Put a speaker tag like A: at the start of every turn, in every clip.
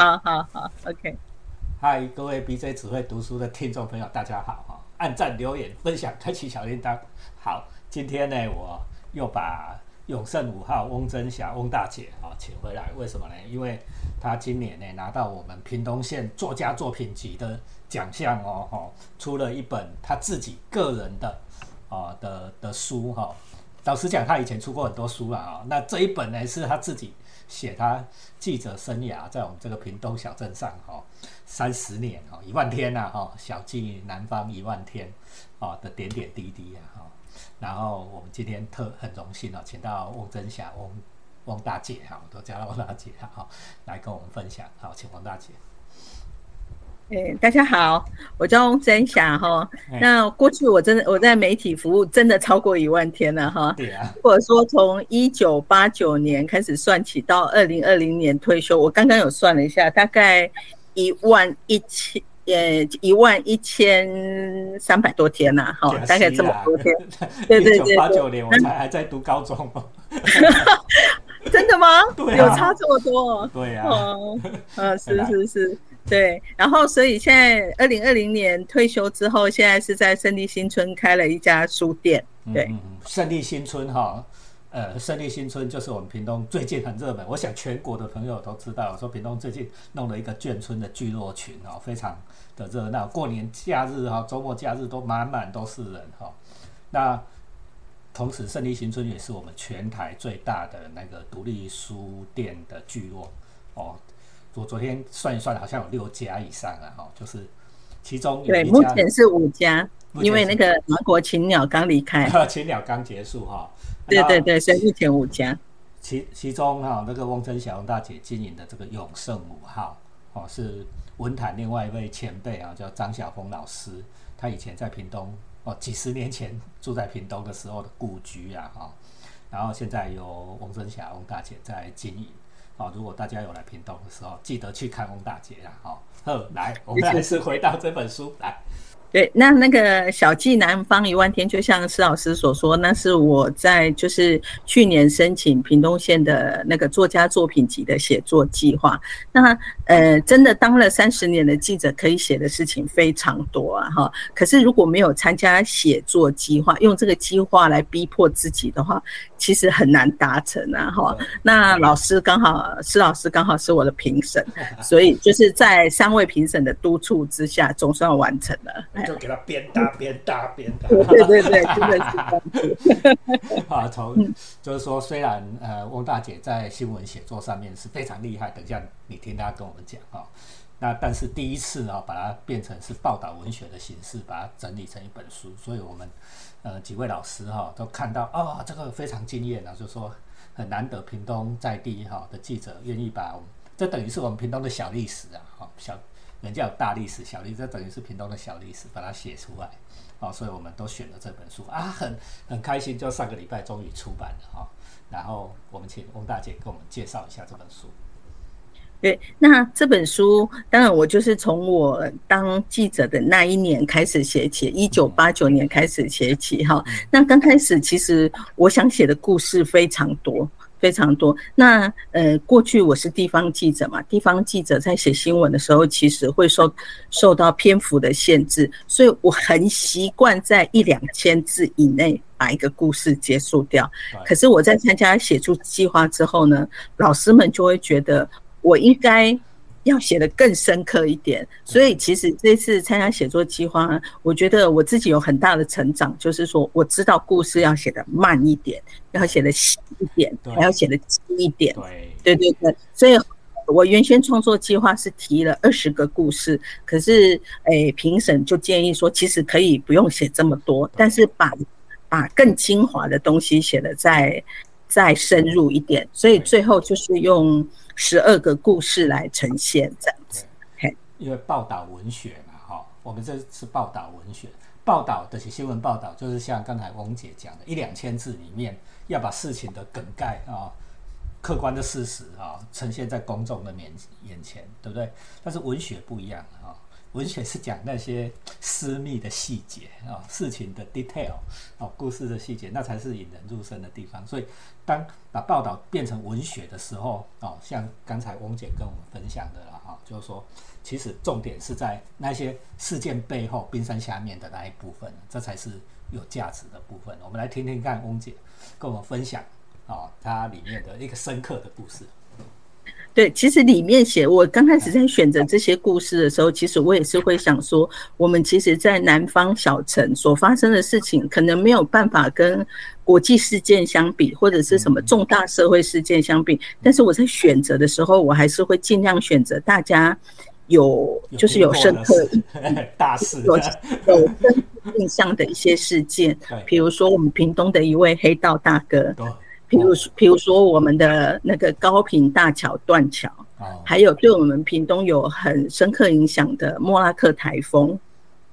A: 好好好，OK。
B: 嗨，各位 BJ 只会读书的听众朋友，大家好哈！按赞、留言、分享、开启小铃铛。好，今天呢，我又把永盛五号翁真霞翁大姐啊请回来，为什么呢？因为她今年呢拿到我们屏东县作家作品集的奖项哦，哈，出了一本她自己个人的啊的的书哈。老实讲，她以前出过很多书了啊，那这一本呢是她自己。写他记者生涯在我们这个屏东小镇上哈三十年哈一万天呐哈小记南方一万天啊的点点滴滴啊哈然后我们今天特很荣幸啊请到翁真霞翁翁大姐哈我都叫她翁大姐哈来跟我们分享好请翁大姐。
A: 哎，大家好，我叫翁真霞哈。那过去我真的我在媒体服务真的超过一万天了哈。
B: 对啊。
A: 或者说从一九八九年开始算起到二零二零年退休，我刚刚有算了一下，大概一万一千呃一万一千三百多天呐，哈，大概这么多天。
B: 对对对。一九八九年我才还在读高中。
A: 真的吗？
B: 对
A: 有差这么多？
B: 对呀。
A: 哦，嗯，是是是。对，然后所以现在二零二零年退休之后，现在是在胜利新村开了一家书店。对，
B: 胜利新村哈，呃，胜利新村就是我们屏东最近很热门，我想全国的朋友都知道，说屏东最近弄了一个眷村的聚落群哦，非常的热闹，过年假日哈，周末假日都满满都是人哈。那同时，胜利新村也是我们全台最大的那个独立书店的聚落哦。我昨天算一算，好像有六家以上了，哈，就是其中
A: 对，目前是五家，因为那个芒果青鸟刚离开，
B: 青鸟刚结束哈，
A: 对对对，所以目前五家。
B: 其其中哈，那个翁真小翁大姐经营的这个永盛五号，哦，是文坛另外一位前辈啊，叫张晓峰老师，他以前在屏东哦，几十年前住在屏东的时候的故居啊，哈，然后现在由翁真霞翁大姐在经营。哦，如果大家有来屏东的时候，记得去看翁大姐啦！好，哼，来，我们还是回到这本书来。
A: 对，那那个小记南方一万天，就像施老师所说，那是我在就是去年申请屏东县的那个作家作品集的写作计划。那呃，真的当了三十年的记者，可以写的事情非常多啊，哈。可是如果没有参加写作计划，用这个计划来逼迫自己的话，其实很难达成啊，哈。那老师刚好，施老师刚好是我的评审，所以就是在三位评审的督促之下，总算完成了。
B: 就给他边打边打边打，
A: 对对对，真的是
B: 啊，从就是说，虽然呃，翁大姐在新闻写作上面是非常厉害，等一下你听她跟我们讲啊，那但是第一次呢，把它变成是报道文学的形式，把它整理成一本书，所以我们呃几位老师哈都看到啊，这个非常惊艳啊，就说很难得屏东在地哈的记者愿意把我们，这等于是我们屏东的小历史啊，哈小。人家有大历史、小历史，这等于是屏东的小历史，把它写出来，啊，所以我们都选了这本书啊，很很开心，就上个礼拜终于出版了哈。然后我们请翁大姐给我们介绍一下这本书。
A: 对，那这本书当然我就是从我当记者的那一年开始写起，一九八九年开始写起哈。那刚开始其实我想写的故事非常多。非常多。那呃，过去我是地方记者嘛，地方记者在写新闻的时候，其实会受受到篇幅的限制，所以我很习惯在一两千字以内把一个故事结束掉。可是我在参加写作计划之后呢，老师们就会觉得我应该。要写的更深刻一点，所以其实这次参加写作计划，我觉得我自己有很大的成长，就是说我知道故事要写的慢一点，要写的细一点，还要写的精一点。对对对，所以我原先创作计划是提了二十个故事，可是诶评审就建议说，其实可以不用写这么多，但是把把更精华的东西写的再再深入一点，所以最后就是用。十二个故事来呈现这样子，
B: 因为报道文学嘛，哈，我们这是报道文学，报道的新闻报道就是像刚才翁姐讲的，一两千字里面要把事情的梗概啊、客观的事实啊呈现在公众的面眼前，对不对？但是文学不一样啊，文学是讲那些私密的细节啊，事情的 detail 哦，故事的细节，那才是引人入胜的地方。所以，当把报道变成文学的时候，哦，像刚才翁姐跟我们分享的了哈，就是说，其实重点是在那些事件背后冰山下面的那一部分，这才是有价值的部分。我们来听听看翁姐跟我们分享啊，它里面的一个深刻的故事。
A: 对，其实里面写，我刚开始在选择这些故事的时候，其实我也是会想说，我们其实，在南方小城所发生的事情，可能没有办法跟国际事件相比，或者是什么重大社会事件相比。但是我在选择的时候，我还是会尽量选择大家有，就是有深刻
B: 大事，
A: 有 有印象的一些事件，比如说我们屏东的一位黑道大哥。比如说，比如说我们的那个高平大桥断桥，还有对我们屏东有很深刻影响的莫拉克台风，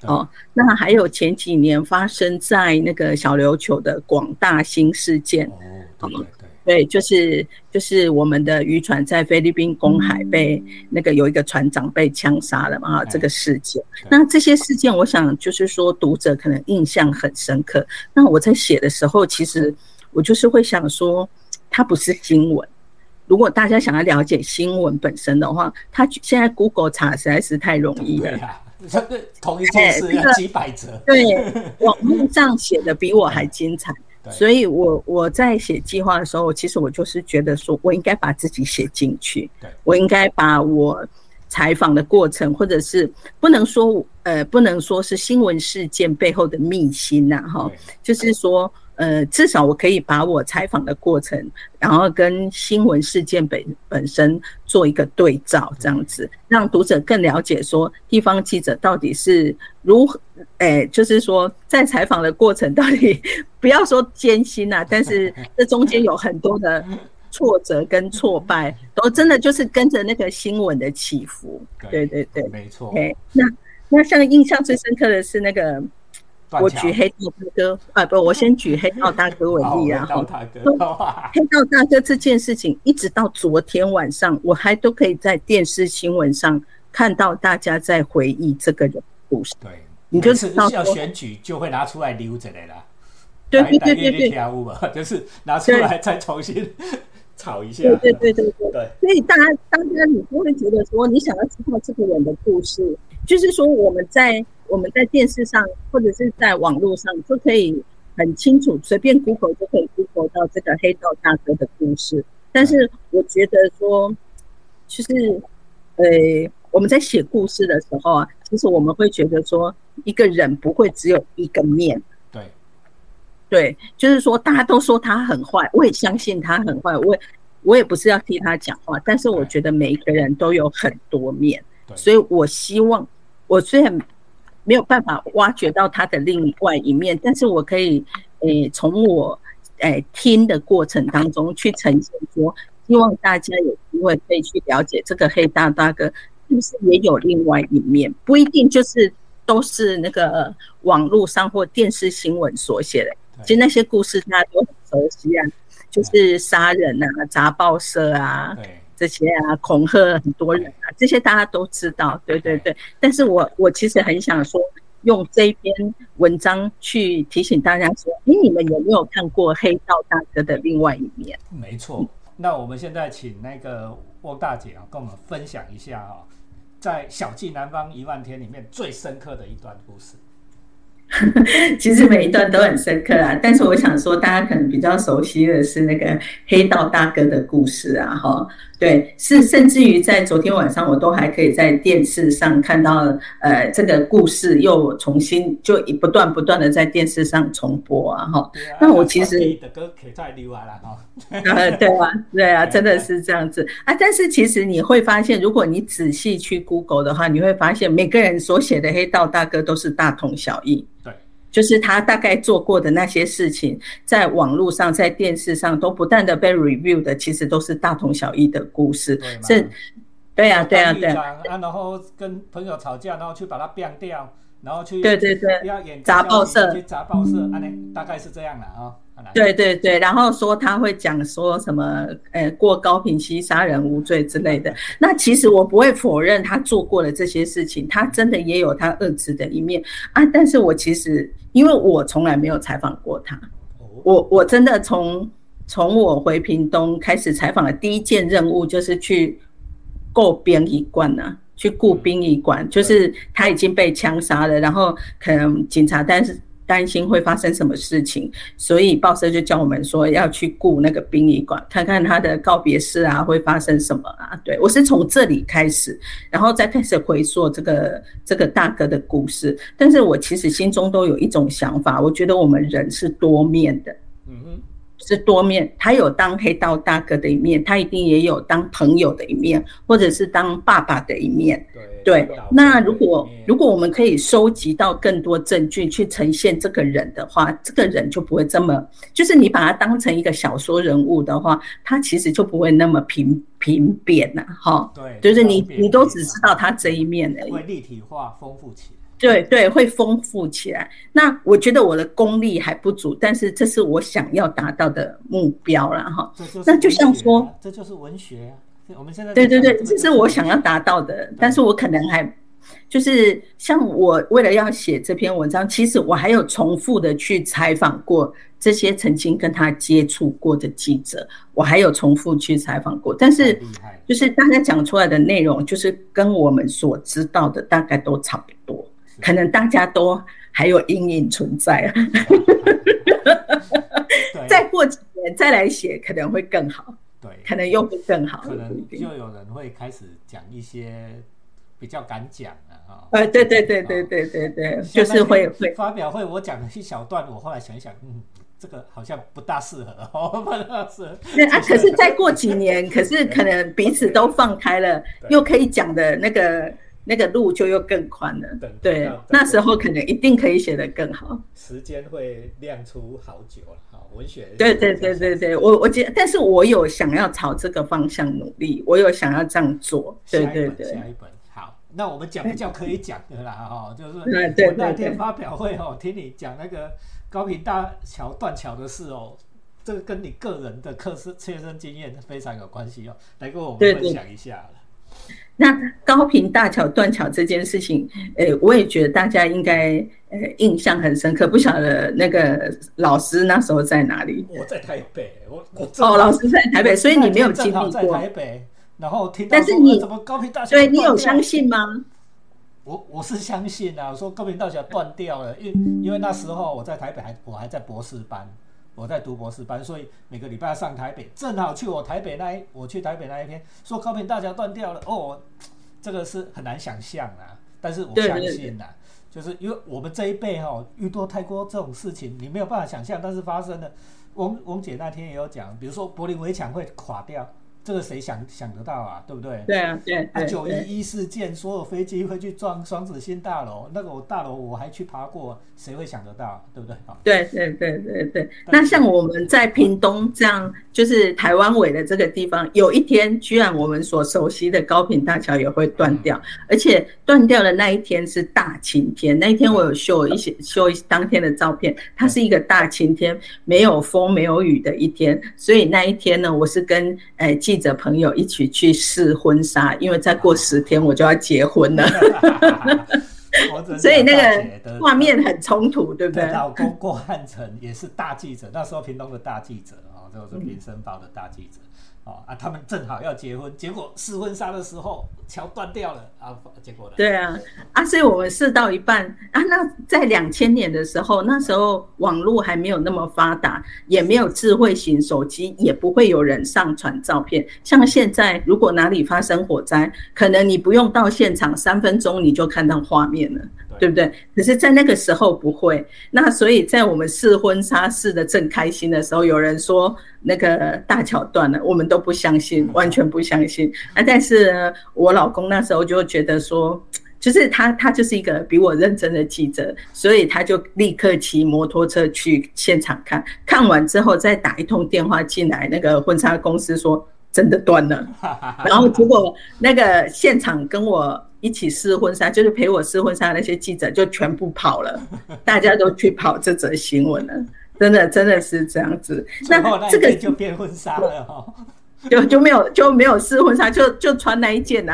A: 哦，那还有前几年发生在那个小琉球的广大新事件，
B: 哦，对
A: 对，就是就是我们的渔船在菲律宾公海被那个有一个船长被枪杀了嘛，这个事件，那这些事件，我想就是说读者可能印象很深刻。那我在写的时候，其实。我就是会想说，它不是新闻。如果大家想要了解新闻本身的话，它现在 Google 查实在是太容易了。
B: 这个同一件事要几百折。
A: 对，网络上写的比我还精彩。所以我我在写计划的时候，其实我就是觉得说，我应该把自己写进去。
B: 对，
A: 我应该把我采访的过程，或者是不能说呃，不能说是新闻事件背后的秘辛呐，哈，就是说。呃，至少我可以把我采访的过程，然后跟新闻事件本本身做一个对照，这样子让读者更了解说地方记者到底是如何，哎，就是说在采访的过程到底不要说艰辛啊，但是这中间有很多的挫折跟挫败，都真的就是跟着那个新闻的起伏。对对对，
B: 没错。
A: 那那像印象最深刻的是那个。我举黑道大哥啊，不，我先举黑道大哥为例啊。
B: 黑道大哥，
A: 黑道大哥这件事情，一直到昨天晚上，我还都可以在电视新闻上看到大家在回忆这个人故事。
B: 对，你就是要选举就会拿出来留着来了。
A: 对对对对对，
B: 就是拿出来再重新 炒一下。
A: 对对对对对。所以大家，大家你不会觉得说，你想要知道这个人的故事，就是说我们在。我们在电视上或者是在网络上都可以很清楚，随便 Google 就可以 Google 到这个黑道大哥的故事。但是我觉得说，就是，呃，我们在写故事的时候啊，其实我们会觉得说，一个人不会只有一个面。
B: 对，
A: 对，就是说大家都说他很坏，我也相信他很坏，我也我也不是要替他讲话，但是我觉得每一个人都有很多面，所以我希望我虽然。没有办法挖掘到他的另外一面，但是我可以，诶，从我诶听的过程当中去呈现，说希望大家有机会可以去了解这个黑大大哥是不是也有另外一面，不一定就是都是那个网络上或电视新闻所写的，其实那些故事大家都很熟悉啊，就是杀人啊、砸报社啊。这些啊，恐吓很多人啊，这些大家都知道，对对对。但是我我其实很想说，用这篇文章去提醒大家说，哎，你们有没有看过黑道大哥的另外一面？
B: 没错。那我们现在请那个汪大姐啊，跟我们分享一下啊，在《小记南方一万天》里面最深刻的一段故事。
A: 其实每一段都很深刻啊，但是我想说，大家可能比较熟悉的是那个黑道大哥的故事啊，哈，对，是甚至于在昨天晚上，我都还可以在电视上看到，呃，这个故事又重新就不断不断的在电视上重播啊，哈，那我其实
B: 的歌可以再留下来哈，
A: 呃，对啊，对啊，真的是这样子。啊，但是其实你会发现，如果你仔细去 Google 的话，你会发现每个人所写的黑道大哥都是大同小异。就是他大概做过的那些事情，在网络上、在电视上都不断的被 review 的，其实都是大同小异的故事。
B: 是，
A: 对啊，对啊，对
B: 啊。然后跟朋友吵架，然后去把它变掉，然后去
A: 对对对，
B: 要演
A: 砸报社，
B: 去砸报社，啊，大概是这样的啊。
A: 对对对，然后说他会讲说什么，呃，过高平溪杀人无罪之类的。那其实我不会否认他做过的这些事情，他真的也有他恶质的一面啊。但是我其实因为我从来没有采访过他，我我真的从从我回屏东开始采访的第一件任务就是去购殡仪馆呢。去雇殡仪馆，就是他已经被枪杀了，然后可能警察但是担心会发生什么事情，所以报社就叫我们说要去雇那个殡仪馆，看看他的告别式啊会发生什么啊。对我是从这里开始，然后再开始回溯这个这个大哥的故事。但是我其实心中都有一种想法，我觉得我们人是多面的。嗯哼。是多面，他有当黑道大哥的一面，他一定也有当朋友的一面，或者是当爸爸的一面。对，那如果如果我们可以收集到更多证据去呈现这个人的话，这个人就不会这么，就是你把他当成一个小说人物的话，他其实就不会那么平平扁了，哈。
B: 对，
A: 就是你你都只知道他这一面而已。
B: 会立体化、丰富起来。
A: 对对，会丰富起来。那我觉得我的功力还不足，但是这是我想要达到的目标了哈。那就像说，
B: 这就是文学。我们现在
A: 对对对，这是我想要达到的，但是我可能还就是像我为了要写这篇文章，其实我还有重复的去采访过这些曾经跟他接触过的记者，我还有重复去采访过，但是就是大家讲出来的内容，就是跟我们所知道的大概都差不多。可能大家都还有阴影存在，再过几年再来写可能会更好，
B: 对，
A: 可能又会更好，
B: 可能就有人会开始讲一些比较敢讲的哈。
A: 呃，对对对对对对对，就是会会。
B: 发表会，我讲了一小段，我后来想一想，嗯，这个好像不大适合 哦，不大适合。
A: 对啊，可是再过几年，可是可能彼此都放开了，又可以讲的那个。那个路就又更宽了，对，那时候可能一定可以写得更好。
B: 时间会亮出好久了，好文学。
A: 对对对对对，我我觉，但是我有想要朝这个方向努力，我有想要这样做。对对对，
B: 下一本好，那我们讲比较可以讲的啦，哈，就是我那天发表会哦，听你讲那个高平大桥断桥的事哦，这个跟你个人的课是切身经验非常有关系哦，来跟我们分享一下。
A: 那高频大桥断桥这件事情，诶，我也觉得大家应该呃印象很深刻。不晓得那个老师那时候在哪里？
B: 我在台北，我我
A: 哦，老师在台北，所以你没有经历过。
B: 在台北，然后听到
A: 但是你
B: 怎么高频大桥？
A: 对你有相信吗？
B: 我我是相信啊，我说高频大桥断掉了，因因为那时候我在台北还我还在博士班。我在读博士班，所以每个礼拜上台北，正好去我台北那一，我去台北那一天，说高频大桥断掉了，哦，这个是很难想象啊，但是我相信呐，就是因为我们这一辈哈遇多太多这种事情，你没有办法想象，但是发生了。翁翁姐那天也有讲，比如说柏林围墙会垮掉。这个谁想想得到啊？对不对？
A: 对啊，对啊。
B: 九一一事件，所有飞机会去撞双子星大楼，那个我大楼我还去爬过，谁会想得到？对不对？
A: 对对对对对。那像我们在屏东这样，就是台湾尾的这个地方，有一天居然我们所熟悉的高频大桥也会断掉，而且断掉的那一天是大晴天。那一天我有秀一些秀当天的照片，它是一个大晴天，没有风没有雨的一天。所以那一天呢，我是跟诶记。记者朋友一起去试婚纱，因为再过十天我就要结婚了，所以那个画面很冲突，对不对？
B: 老公郭汉成也是大记者，那时候屏东的大记者啊，就是《民生报》的大记者。哦啊，他们正好要结婚，结果试婚纱的时候桥断掉了啊，结果呢？
A: 对啊，啊，所以我们试到一半啊，那在两千年的时候，那时候网络还没有那么发达，也没有智慧型手机，也不会有人上传照片。像现在，如果哪里发生火灾，可能你不用到现场，三分钟你就看到画面了。对不对？可是，在那个时候不会。那所以在我们试婚纱试的正开心的时候，有人说那个大桥断了，我们都不相信，完全不相信。啊，但是我老公那时候就觉得说，就是他他就是一个比我认真的记者，所以他就立刻骑摩托车去现场看看完之后，再打一通电话进来，那个婚纱公司说真的断了。然后结果那个现场跟我。一起试婚纱，就是陪我试婚纱那些记者就全部跑了，大家都去跑这则新闻了。真的真的是这样子。
B: 那这个就变婚纱了哈。
A: 就就没有就没有试婚纱，就就穿那一件呐，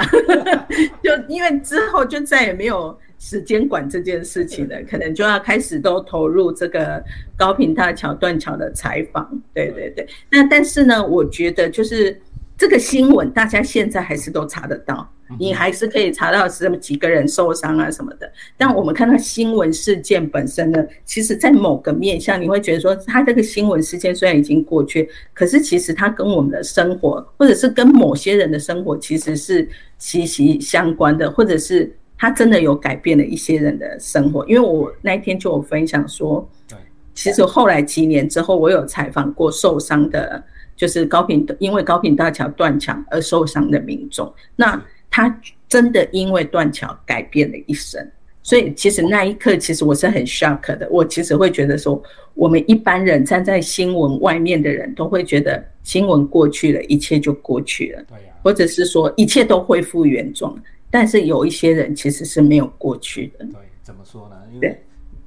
A: 就因为之后就再也没有时间管这件事情了，可能就要开始都投入这个高平大桥断桥的采访。对对对，那但是呢，我觉得就是这个新闻，大家现在还是都查得到。你还是可以查到什么几个人受伤啊什么的，但我们看到新闻事件本身呢，其实在某个面向，你会觉得说，它这个新闻事件虽然已经过去，可是其实它跟我们的生活，或者是跟某些人的生活，其实是息息相关的，或者是它真的有改变了一些人的生活。因为我那一天就有分享说，对，其实后来几年之后，我有采访过受伤的，就是高频因为高频大桥断桥而受伤的民众，那。他真的因为断桥改变了一生，所以其实那一刻，其实我是很 shock 的。我其实会觉得说，我们一般人站在新闻外面的人都会觉得新闻过去了，一切就过去了，对呀，或者是说一切都恢复原状。但是有一些人其实是没有过去的。
B: 对，怎么说呢？因为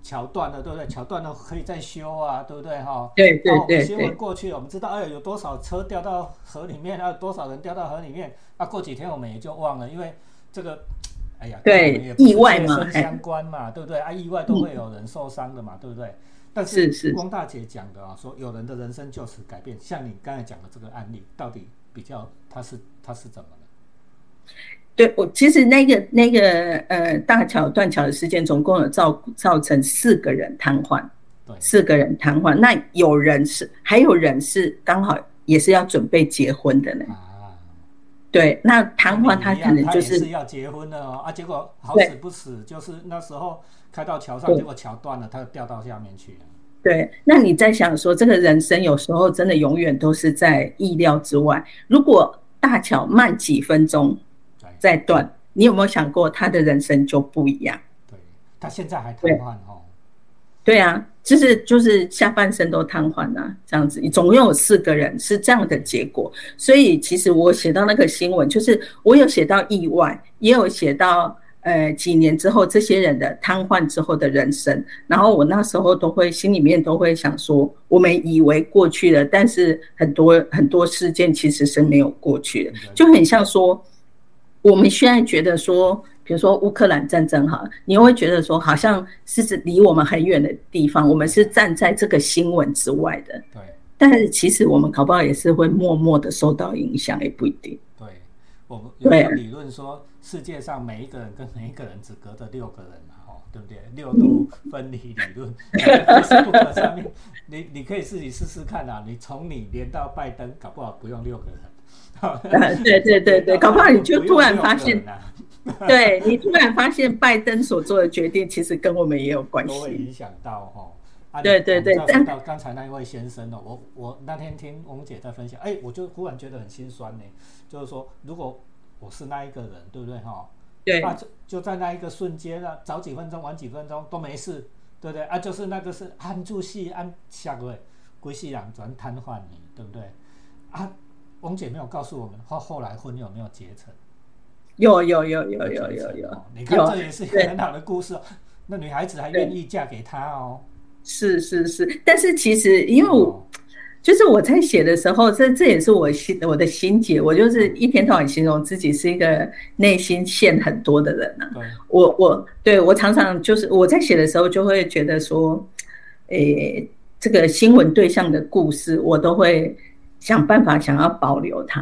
B: 桥断了，对不对？桥断了可以再修啊，对不对？哈，
A: 对对对。
B: 新闻过去了，我们知道，哎，有多少车掉到河里面，还有多少人掉到河里面。啊，过几天我们也就忘了，因为这个，哎呀，
A: 对，意外嘛，
B: 相关嘛，对不对？啊，意外都会有人受伤的嘛，对不对？但是汪大姐讲的啊，说有人的人生就此改变，像你刚才讲的这个案例，到底比较他是他是怎么的？
A: 对我其实那个那个呃大桥断桥的事件，总共有造造成四个人瘫痪，对，四个人瘫痪。那有人是还有人是刚好也是要准备结婚的呢。啊，对，那瘫痪他可能就是
B: 要结婚了哦啊，结果好死不死，就是那时候开到桥上，结果桥断了，他就掉到下面去了。
A: 对，那你在想说，这个人生有时候真的永远都是在意料之外。如果大桥慢几分钟。再断，你有没有想过他的人生就不一样？
B: 对他现在还瘫痪哦。
A: 对啊，就是就是下半身都瘫痪了，这样子，总共有四个人是这样的结果。所以其实我写到那个新闻，就是我有写到意外，也有写到呃几年之后这些人的瘫痪之后的人生。然后我那时候都会心里面都会想说，我们以为过去了，但是很多很多事件其实是没有过去的，就很像说。我们现在觉得说，比如说乌克兰战争哈，你会觉得说，好像是指离我们很远的地方，我们是站在这个新闻之外的。对。但是其实我们搞不好也是会默默的受到影响，也不一定。
B: 对。我们有个理论说，世界上每一个人跟每一个人只隔着六个人嘛，哦，对不对？六度分离理论，你你可以自己试试看啊。你从你连到拜登，搞不好不用六个人。
A: 对对对对，搞不好你就突然发现，对你突然发现拜登所做的决定其实跟我们也有关系，
B: 都会影响到哈。
A: 对对对，
B: 但到刚才那一位先生呢，我我那天听翁姐在分享，哎，我就忽然觉得很心酸呢。就是说，如果我是那一个人，对不对哈？
A: 对，
B: 啊，就就在那一个瞬间啊，早几分钟晚几分钟都没事，对不对？啊，就是那个是按住戏按下个位，归西两转瘫痪你，对不对？啊。翁姐没有告诉我们后后来婚有没有结成？
A: 有有有有有有有，
B: 你看这也是一个很好的故事哦。那女孩子还愿意嫁给他哦。
A: 是是是，但是其实因为我就是我在写的时候，这这也是我心我的心结。我就是一天到晚形容自己是一个内心线很多的人呢。我我对我常常就是我在写的时候就会觉得说，诶，这个新闻对象的故事我都会。想办法想要保留它，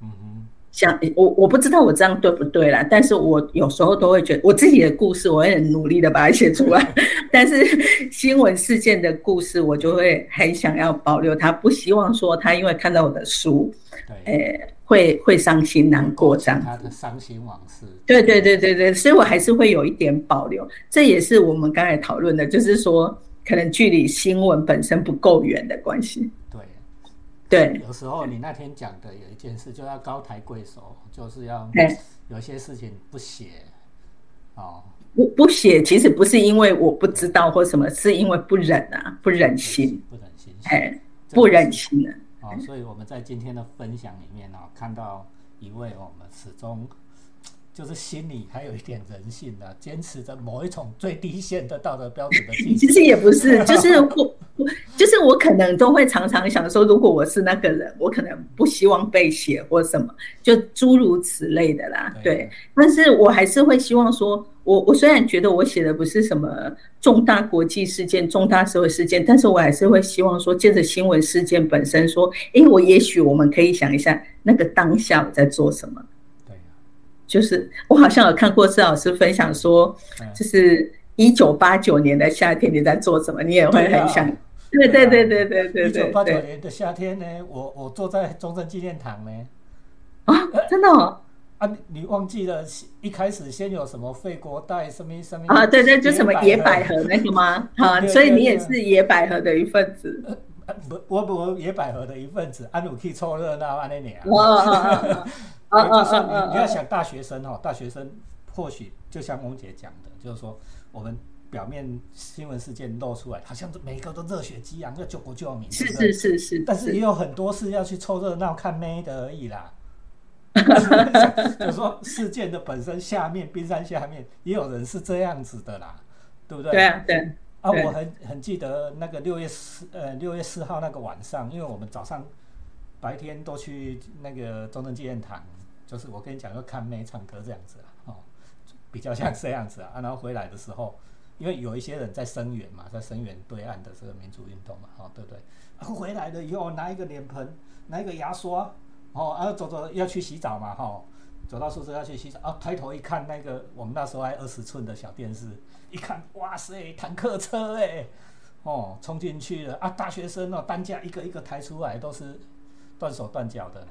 A: 嗯哼，想我我不知道我这样对不对啦，但是我有时候都会觉得我自己的故事，我会很努力的把它写出来，但是新闻事件的故事，我就会很想要保留它，不希望说他因为看到我的书，对，诶，会会伤心难过这样，
B: 他的伤心往事，
A: 对对对对对，所以我还是会有一点保留，这也是我们刚才讨论的，就是说可能距离新闻本身不够远的关系。对，
B: 有时候你那天讲的有一件事，就要高抬贵手，就是要有些事情不写，哦，
A: 不不写，其实不是因为我不知道或什么，是因为不忍啊，不忍心，
B: 不忍心，
A: 哎，不忍心的。
B: 哦，所以我们在今天的分享里面呢，看到一位我们始终就是心里还有一点人性的，坚持着某一种最低限的道德标准的。
A: 其实也不是，就是 我。就是我可能都会常常想说，如果我是那个人，我可能不希望被写或什么，就诸如此类的啦。对，但是我还是会希望说，我我虽然觉得我写的不是什么重大国际事件、重大社会事件，但是我还是会希望说，借着新闻事件本身说，诶，我也许我们可以想一下，那个当下我在做什么。
B: 对
A: 就是我好像有看过施老师分享说，就是一九八九年的夏天你在做什么，你也会很想。对对对对对对对。一
B: 九八九年的夏天呢，我我坐在中正纪念堂呢。
A: 啊，真的？
B: 啊，你忘记了？一开始先有什么废国代什么什么？
A: 啊，对对，就什么野百合那个吗？啊，所以你也是野百合的一份子。
B: 不，我不野百合的一份子，安努去凑热闹安那年。
A: 啊啊啊！
B: 就是你你要想大学生哦，大学生或许就像翁姐讲的，就是说我们。表面新闻事件露出来，好像每个都热血激昂，要救国救民，
A: 是是是是。
B: 但是也有很多是要去凑热闹看妹的而已啦。就说事件的本身下面，冰山下面也有人是这样子的啦，对不对？
A: 对啊，对。
B: 啊，我很很记得那个六月四呃六月四号那个晚上，因为我们早上白天都去那个中正纪念堂，就是我跟你讲要看妹唱歌这样子哦，比较像这样子啊。然后回来的时候。因为有一些人在声援嘛，在声援对岸的这个民主运动嘛，哦，对不对？回来了以后拿一个脸盆，拿一个牙刷，哦，然后走走要去洗澡嘛，哈，走到宿舍要去洗澡，啊，抬头一看那个我们那时候还二十寸的小电视，一看，哇塞，坦克车哎，哦，冲进去了啊，大学生哦，担架一个一个抬出来，都是断手断脚的呢，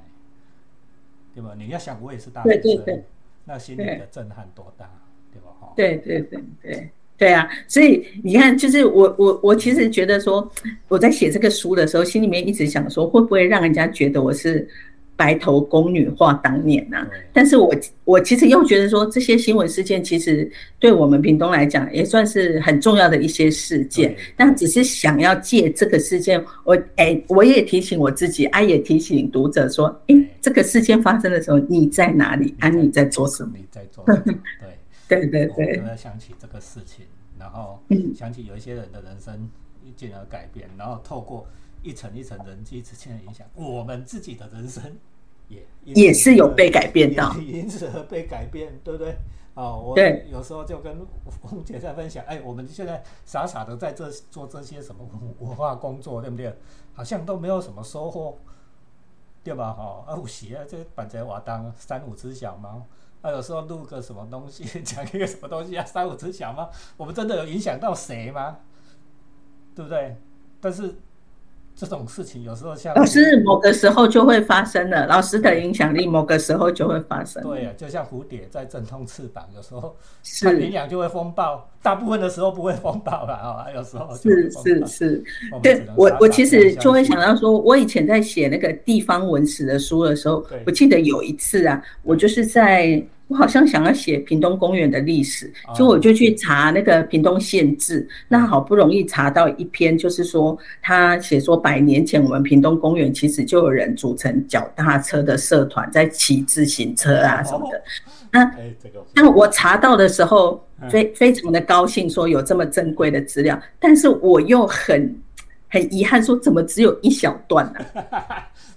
B: 对吧？你要想我也是大学生，那心里的震撼多大，对吧？哈，
A: 对对对对。对啊，所以你看，就是我我我其实觉得说，我在写这个书的时候，心里面一直想说，会不会让人家觉得我是白头宫女话当年呐？但是我我其实又觉得说，这些新闻事件其实对我们屏东来讲，也算是很重要的一些事件。但只是想要借这个事件，我哎，我也提醒我自己，啊，也提醒读者说，哎，这个事件发生的时候，你在哪里？啊，你在做什么？
B: 你在做什么？对
A: 对对对。
B: 我要想起这个事情。然后想起有一些人的人生进而改变，然后透过一层一层人际之间的影响，我们自己的人生也
A: 也是有被改变到，
B: 因此而被改变，对不对？哦，我有时候就跟红姐在分享，哎，我们现在傻傻的在这做这些什么文化工作，对不对？好像都没有什么收获，对吧？哈，啊，有时啊，这板在瓦当三五只小猫。啊，有时候录个什么东西，讲一个什么东西啊，三五只小猫？我们真的有影响到谁吗？对不对？但是这种事情有时候像
A: 老师某个时候就会发生了，老师的影响力某个时候就会发生。
B: 对呀，就像蝴蝶在阵痛翅膀，有时候它营养就会风暴，大部分的时候不会风暴了啊，有时候
A: 是是是。对我我其实就会想到说，我以前在写那个地方文史的书的时候，我记得有一次啊，我就是在。我好像想要写屏东公园的历史，就我就去查那个屏东县志，那好不容易查到一篇，就是说他写说百年前我们屏东公园其实就有人组成脚踏车的社团，在骑自行车啊什么的。那那我查到的时候，非非常的高兴，说有这么珍贵的资料，但是我又很很遗憾，说怎么只有一小段呢？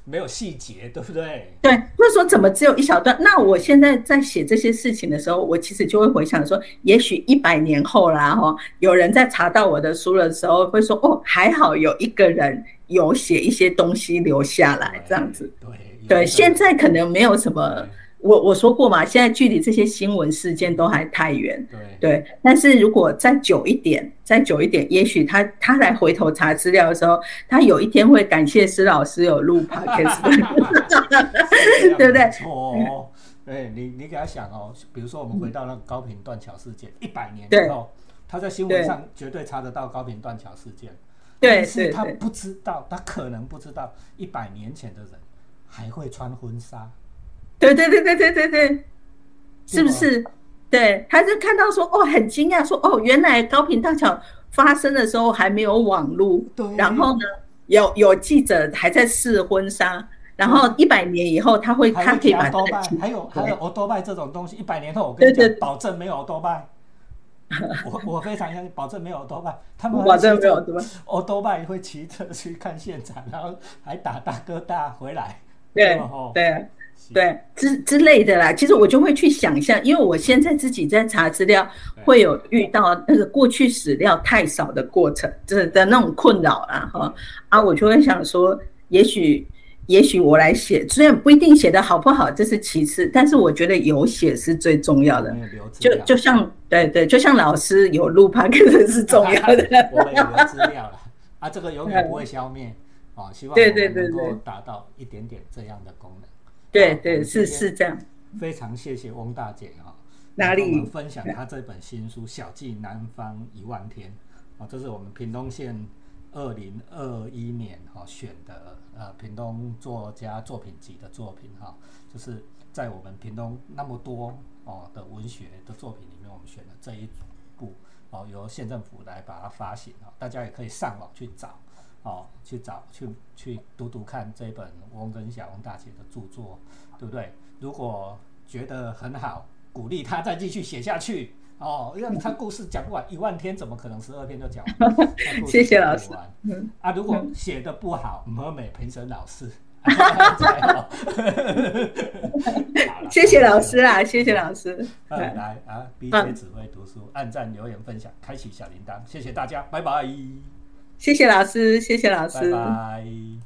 B: 没有细节，对不对？
A: 对，就是说怎么只有一小段？那我现在在写这些事情的时候，我其实就会回想说，也许一百年后啦，哈，有人在查到我的书的时候，会说，哦，还好有一个人有写一些东西留下来，这样子。
B: 对
A: 对，现在可能没有什么。我我说过嘛，现在距离这些新闻事件都还太远。
B: 对
A: 对，但是如果再久一点，再久一点，也许他他来回头查资料的时候，他有一天会感谢施老师有录 podcast，对不对？
B: 哦，对你你给他想哦，比如说我们回到那个高频断桥事件，一百年以后，他在新闻上绝对查得到高频断桥事件，
A: 对，
B: 是他不知道，他可能不知道一百年前的人还会穿婚纱。
A: 对对对对对对对，是不是？对，他就看到说哦，很惊讶，说哦，原来高频大桥发生的时候还没有网络，然后呢，有有记者还在试婚纱，然后一百年以后他会他可以把
B: 多拜，还有还有欧多拜这种东西，一百年后我跟你讲，保证没有欧多拜。我我非常相信，保证没有多半，他们
A: 保证没有多半，
B: 我多半会骑车去看现场，然后还打大哥大回来。
A: 对对对，之之类的啦。其实我就会去想象，因为我现在自己在查资料，会有遇到那个过去史料太少的过程，是的那种困扰啦，哈啊，我就会想说，也许。也许我来写，虽然不一定写的好不好，这是其次，但是我觉得有写是最重要的。就就像对对，就像老师有录 p o d 是重要的。
B: 我们有资料了啊，这个永远不会 消灭啊，希望对对对能够达到一点点这样的功能。
A: 对对是是这样。
B: 非常谢谢翁大姐啊，
A: 哪里
B: 分享她这本新书《小记南方一万天》啊，这是我们屏东县。二零二一年哈选的呃屏东作家作品集的作品哈，就是在我们屏东那么多哦的文学的作品里面，我们选了这一部哦，由县政府来把它发行啊，大家也可以上网去找哦，去找去去读读看这本翁跟小翁大姐的著作，对不对？如果觉得很好，鼓励他再继续写下去。哦，让他故事讲不完，一万天怎么可能十二篇就讲完？
A: 谢谢老师。
B: 啊，如果写的不好，和美评审老师。
A: 谢谢老师啊，谢谢老师。
B: 来啊，BJ 只会读书，按赞、留言、分享，开启小铃铛，谢谢大家，拜拜。
A: 谢谢老师，谢谢老师，
B: 拜拜。